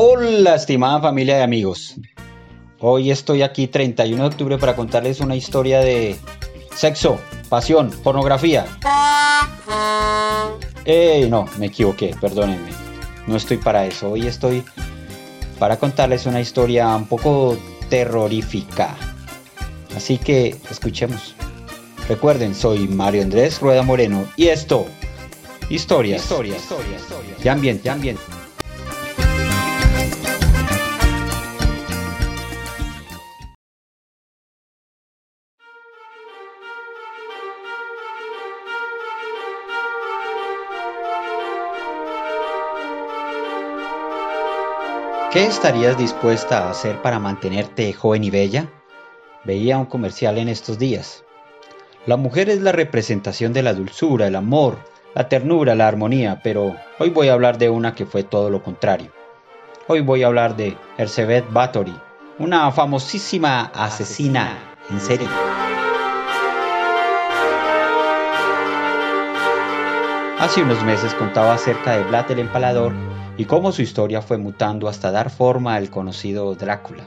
Hola, estimada familia de amigos. Hoy estoy aquí 31 de octubre para contarles una historia de sexo, pasión, pornografía. Eh, no, me equivoqué, perdónenme. No estoy para eso. Hoy estoy para contarles una historia un poco terrorífica. Así que escuchemos. Recuerden, soy Mario Andrés Rueda Moreno y esto, historias, historias, historias, historias. Ya ambiente, ya ambiente. ¿Qué estarías dispuesta a hacer para mantenerte joven y bella? Veía un comercial en estos días. La mujer es la representación de la dulzura, el amor, la ternura, la armonía, pero hoy voy a hablar de una que fue todo lo contrario. Hoy voy a hablar de Elizabeth Bathory, una famosísima asesina en serie. Hace unos meses contaba acerca de Vlad el Empalador y cómo su historia fue mutando hasta dar forma al conocido Drácula.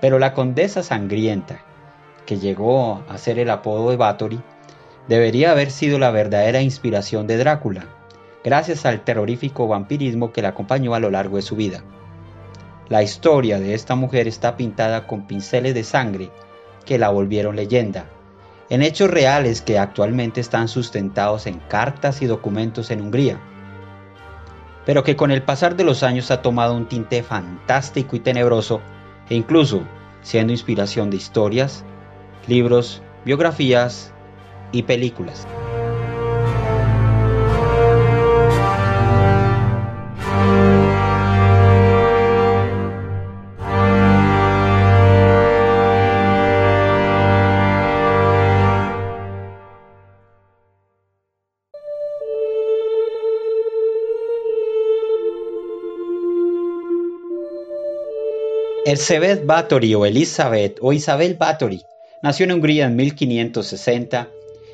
Pero la condesa sangrienta, que llegó a ser el apodo de Bathory, debería haber sido la verdadera inspiración de Drácula, gracias al terrorífico vampirismo que la acompañó a lo largo de su vida. La historia de esta mujer está pintada con pinceles de sangre que la volvieron leyenda, en hechos reales que actualmente están sustentados en cartas y documentos en Hungría pero que con el pasar de los años ha tomado un tinte fantástico y tenebroso, e incluso siendo inspiración de historias, libros, biografías y películas. Elizabeth Bathory o Elizabeth o Isabel Bathory nació en Hungría en 1560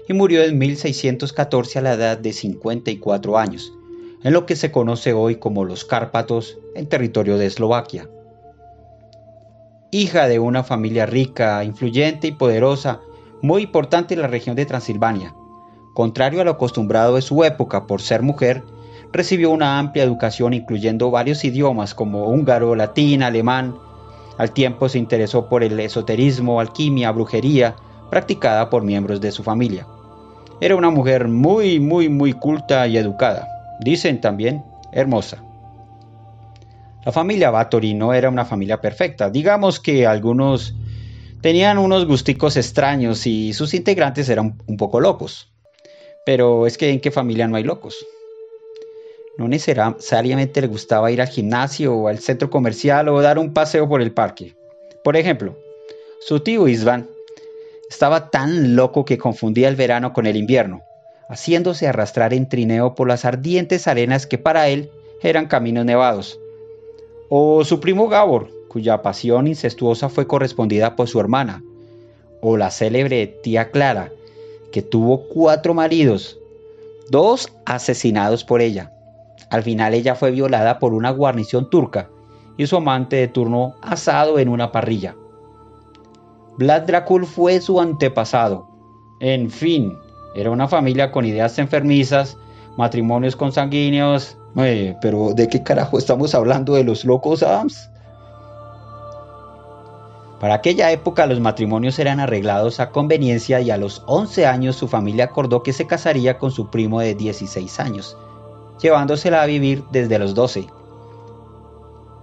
y murió en 1614 a la edad de 54 años, en lo que se conoce hoy como los Cárpatos, en territorio de Eslovaquia. Hija de una familia rica, influyente y poderosa, muy importante en la región de Transilvania, contrario a lo acostumbrado de su época por ser mujer, recibió una amplia educación incluyendo varios idiomas como húngaro, latín, alemán, al tiempo se interesó por el esoterismo, alquimia, brujería, practicada por miembros de su familia. Era una mujer muy, muy, muy culta y educada. Dicen también hermosa. La familia Bathory no era una familia perfecta. Digamos que algunos tenían unos gusticos extraños y sus integrantes eran un poco locos. Pero es que en qué familia no hay locos. No necesariamente le gustaba ir al gimnasio o al centro comercial o dar un paseo por el parque. Por ejemplo, su tío Isvan estaba tan loco que confundía el verano con el invierno, haciéndose arrastrar en trineo por las ardientes arenas que para él eran caminos nevados. O su primo Gabor, cuya pasión incestuosa fue correspondida por su hermana. O la célebre tía Clara, que tuvo cuatro maridos, dos asesinados por ella. Al final ella fue violada por una guarnición turca y su amante de turno asado en una parrilla. Vlad Dracul fue su antepasado. En fin, era una familia con ideas enfermizas, matrimonios consanguíneos. Eh, pero ¿de qué carajo estamos hablando de los locos Adams? Para aquella época los matrimonios eran arreglados a conveniencia y a los 11 años su familia acordó que se casaría con su primo de 16 años, llevándosela a vivir desde los 12.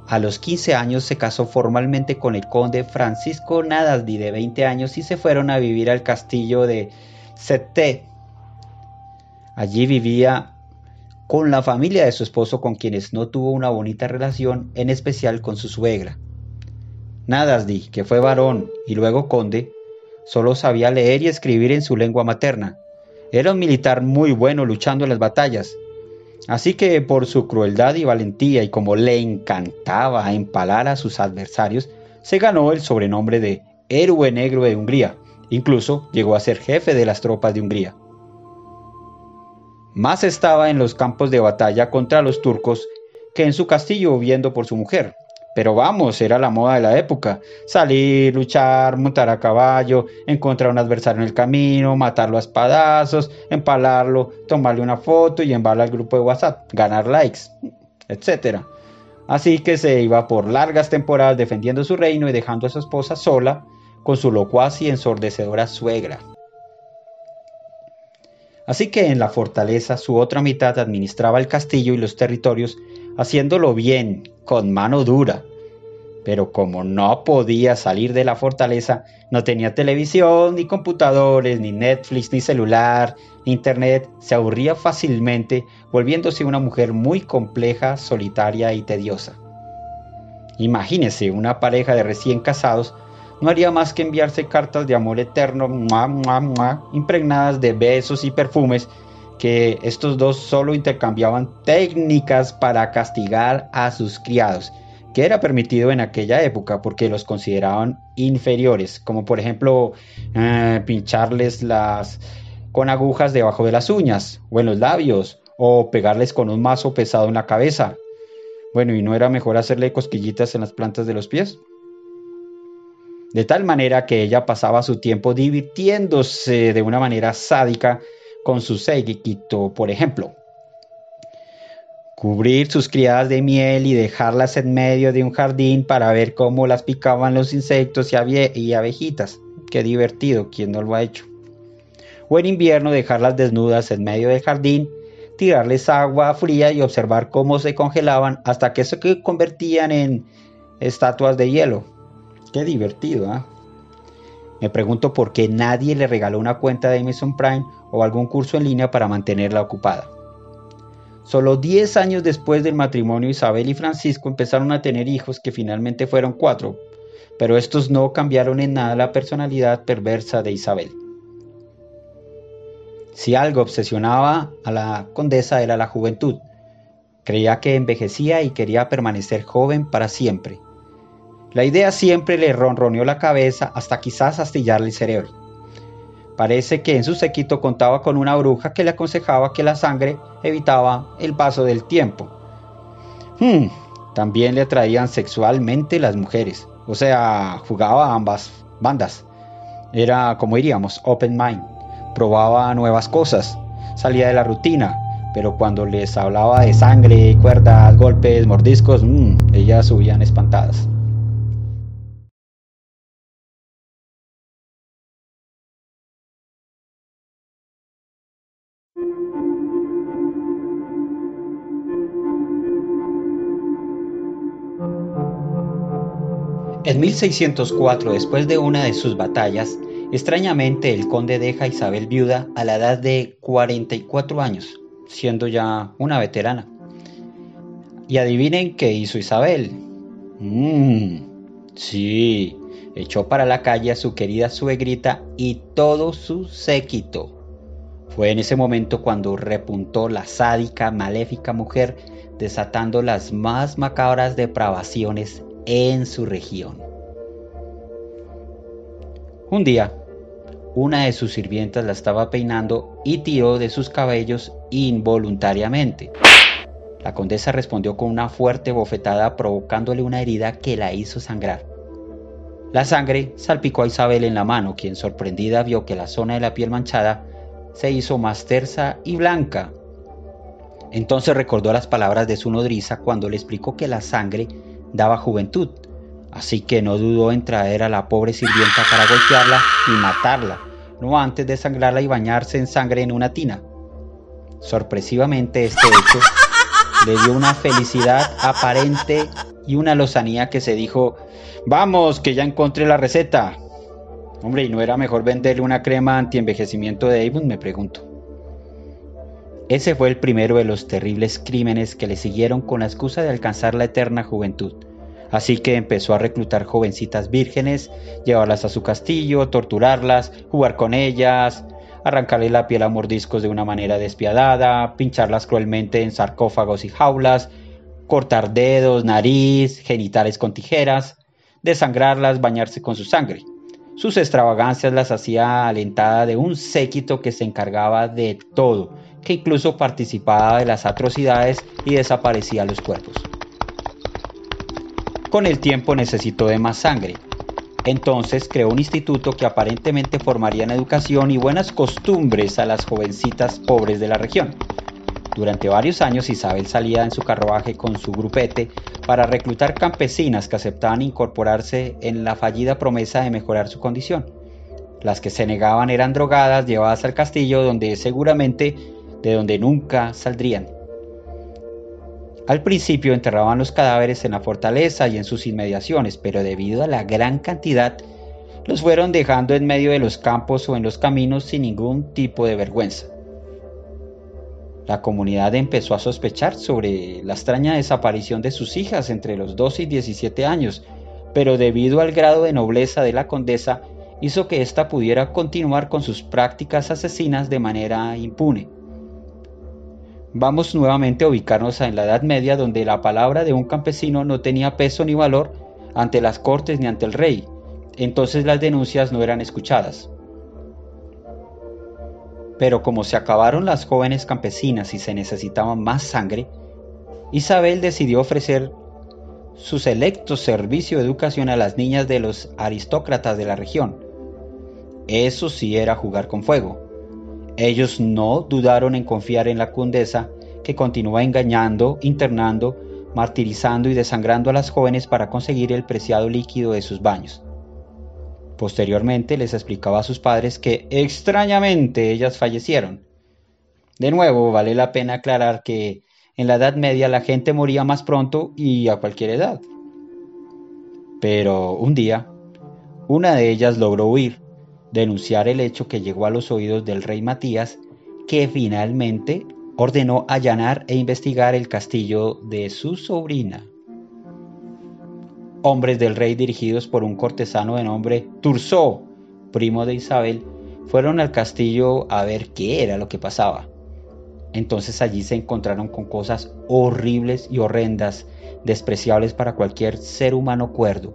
A los 15 años se casó formalmente con el conde Francisco Nadasdi de 20 años y se fueron a vivir al castillo de Sette. Allí vivía con la familia de su esposo con quienes no tuvo una bonita relación, en especial con su suegra. Nadasdi, que fue varón y luego conde, solo sabía leer y escribir en su lengua materna. Era un militar muy bueno luchando en las batallas, Así que por su crueldad y valentía y como le encantaba empalar a sus adversarios, se ganó el sobrenombre de héroe negro de Hungría. Incluso llegó a ser jefe de las tropas de Hungría. Más estaba en los campos de batalla contra los turcos que en su castillo viendo por su mujer. Pero vamos, era la moda de la época. Salir, luchar, montar a caballo, encontrar un adversario en el camino, matarlo a espadazos, empalarlo, tomarle una foto y enviarla al grupo de WhatsApp, ganar likes, etc. Así que se iba por largas temporadas defendiendo su reino y dejando a su esposa sola con su locuaz y ensordecedora suegra. Así que en la fortaleza su otra mitad administraba el castillo y los territorios, haciéndolo bien, con mano dura. Pero como no podía salir de la fortaleza, no tenía televisión, ni computadores, ni Netflix, ni celular, ni internet, se aburría fácilmente, volviéndose una mujer muy compleja, solitaria y tediosa. Imagínese una pareja de recién casados no haría más que enviarse cartas de amor eterno, impregnadas de besos y perfumes, que estos dos solo intercambiaban técnicas para castigar a sus criados, que era permitido en aquella época porque los consideraban inferiores, como por ejemplo eh, pincharles las con agujas debajo de las uñas o en los labios, o pegarles con un mazo pesado en la cabeza. Bueno, ¿y no era mejor hacerle cosquillitas en las plantas de los pies? de tal manera que ella pasaba su tiempo divirtiéndose de una manera sádica con su séquito, por ejemplo. Cubrir sus criadas de miel y dejarlas en medio de un jardín para ver cómo las picaban los insectos y, abejitas. Qué divertido, quien no lo ha hecho. O en invierno dejarlas desnudas en medio del jardín, tirarles agua fría y observar cómo se congelaban hasta que se convertían en estatuas de hielo. Qué divertido, ¿ah? Me pregunto por qué nadie le regaló una cuenta de Amazon Prime o algún curso en línea para mantenerla ocupada. Solo 10 años después del matrimonio, Isabel y Francisco empezaron a tener hijos que finalmente fueron cuatro, pero estos no cambiaron en nada la personalidad perversa de Isabel. Si algo obsesionaba a la condesa era la juventud. Creía que envejecía y quería permanecer joven para siempre. La idea siempre le ronroneó la cabeza hasta quizás astillarle el cerebro. Parece que en su sequito contaba con una bruja que le aconsejaba que la sangre evitaba el paso del tiempo. Hmm, también le atraían sexualmente las mujeres, o sea, jugaba a ambas bandas. Era, como diríamos, open mind. Probaba nuevas cosas, salía de la rutina, pero cuando les hablaba de sangre, cuerdas, golpes, mordiscos, hmm, ellas subían espantadas. En 1604, después de una de sus batallas, extrañamente el conde deja a Isabel viuda a la edad de 44 años, siendo ya una veterana. Y adivinen qué hizo Isabel. Mmm, sí, echó para la calle a su querida suegrita y todo su séquito. Fue en ese momento cuando repuntó la sádica, maléfica mujer, desatando las más macabras depravaciones en su región. Un día, una de sus sirvientas la estaba peinando y tiró de sus cabellos involuntariamente. La condesa respondió con una fuerte bofetada provocándole una herida que la hizo sangrar. La sangre salpicó a Isabel en la mano, quien sorprendida vio que la zona de la piel manchada se hizo más tersa y blanca. Entonces recordó las palabras de su nodriza cuando le explicó que la sangre daba juventud, así que no dudó en traer a la pobre sirvienta para golpearla y matarla, no antes de sangrarla y bañarse en sangre en una tina. Sorpresivamente este hecho le dio una felicidad aparente y una lozanía que se dijo, vamos, que ya encontré la receta. Hombre, ¿y no era mejor venderle una crema anti-envejecimiento de Avon? Me pregunto. Ese fue el primero de los terribles crímenes que le siguieron con la excusa de alcanzar la eterna juventud. Así que empezó a reclutar jovencitas vírgenes, llevarlas a su castillo, torturarlas, jugar con ellas, arrancarle la piel a mordiscos de una manera despiadada, pincharlas cruelmente en sarcófagos y jaulas, cortar dedos, nariz, genitales con tijeras, desangrarlas, bañarse con su sangre. Sus extravagancias las hacía alentada de un séquito que se encargaba de todo, que incluso participaba de las atrocidades y desaparecía los cuerpos. Con el tiempo necesitó de más sangre. Entonces creó un instituto que aparentemente formaría en educación y buenas costumbres a las jovencitas pobres de la región. Durante varios años Isabel salía en su carruaje con su grupete para reclutar campesinas que aceptaban incorporarse en la fallida promesa de mejorar su condición. Las que se negaban eran drogadas llevadas al castillo donde seguramente de donde nunca saldrían. Al principio enterraban los cadáveres en la fortaleza y en sus inmediaciones, pero debido a la gran cantidad, los fueron dejando en medio de los campos o en los caminos sin ningún tipo de vergüenza. La comunidad empezó a sospechar sobre la extraña desaparición de sus hijas entre los 12 y 17 años, pero debido al grado de nobleza de la condesa, hizo que ésta pudiera continuar con sus prácticas asesinas de manera impune. Vamos nuevamente a ubicarnos en la Edad Media donde la palabra de un campesino no tenía peso ni valor ante las cortes ni ante el rey, entonces las denuncias no eran escuchadas. Pero como se acabaron las jóvenes campesinas y se necesitaba más sangre, Isabel decidió ofrecer su selecto servicio de educación a las niñas de los aristócratas de la región. Eso sí era jugar con fuego. Ellos no dudaron en confiar en la condesa que continúa engañando, internando, martirizando y desangrando a las jóvenes para conseguir el preciado líquido de sus baños. Posteriormente les explicaba a sus padres que extrañamente ellas fallecieron. De nuevo, vale la pena aclarar que en la Edad Media la gente moría más pronto y a cualquier edad. Pero un día, una de ellas logró huir, denunciar el hecho que llegó a los oídos del rey Matías, que finalmente ordenó allanar e investigar el castillo de su sobrina hombres del rey dirigidos por un cortesano de nombre Tursó, primo de Isabel, fueron al castillo a ver qué era lo que pasaba. Entonces allí se encontraron con cosas horribles y horrendas, despreciables para cualquier ser humano cuerdo.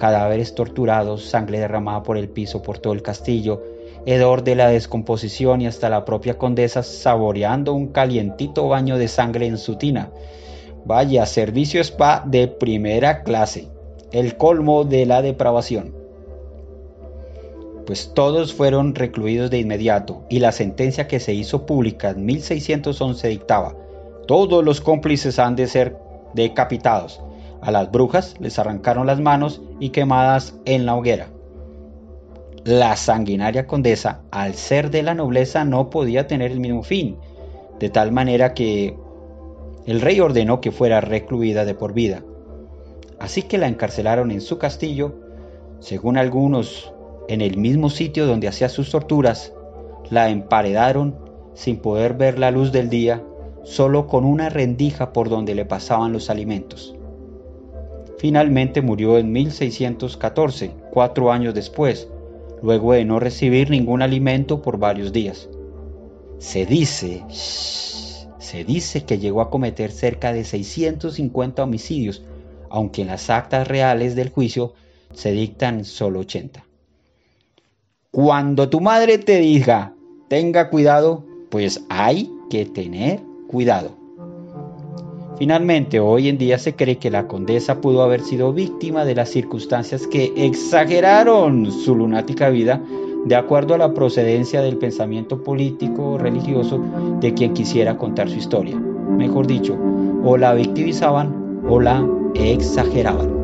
Cadáveres torturados, sangre derramada por el piso por todo el castillo, hedor de la descomposición y hasta la propia condesa saboreando un calientito baño de sangre en su tina. Vaya, servicio spa de primera clase, el colmo de la depravación. Pues todos fueron recluidos de inmediato y la sentencia que se hizo pública en 1611 dictaba, todos los cómplices han de ser decapitados. A las brujas les arrancaron las manos y quemadas en la hoguera. La sanguinaria condesa, al ser de la nobleza, no podía tener el mismo fin, de tal manera que el rey ordenó que fuera recluida de por vida. Así que la encarcelaron en su castillo, según algunos, en el mismo sitio donde hacía sus torturas, la emparedaron sin poder ver la luz del día, solo con una rendija por donde le pasaban los alimentos. Finalmente murió en 1614, cuatro años después, luego de no recibir ningún alimento por varios días. Se dice, se dice que llegó a cometer cerca de 650 homicidios, aunque en las actas reales del juicio se dictan solo 80. Cuando tu madre te diga, tenga cuidado, pues hay que tener cuidado. Finalmente, hoy en día se cree que la condesa pudo haber sido víctima de las circunstancias que exageraron su lunática vida de acuerdo a la procedencia del pensamiento político o religioso de quien quisiera contar su historia. Mejor dicho, o la victimizaban o la exageraban.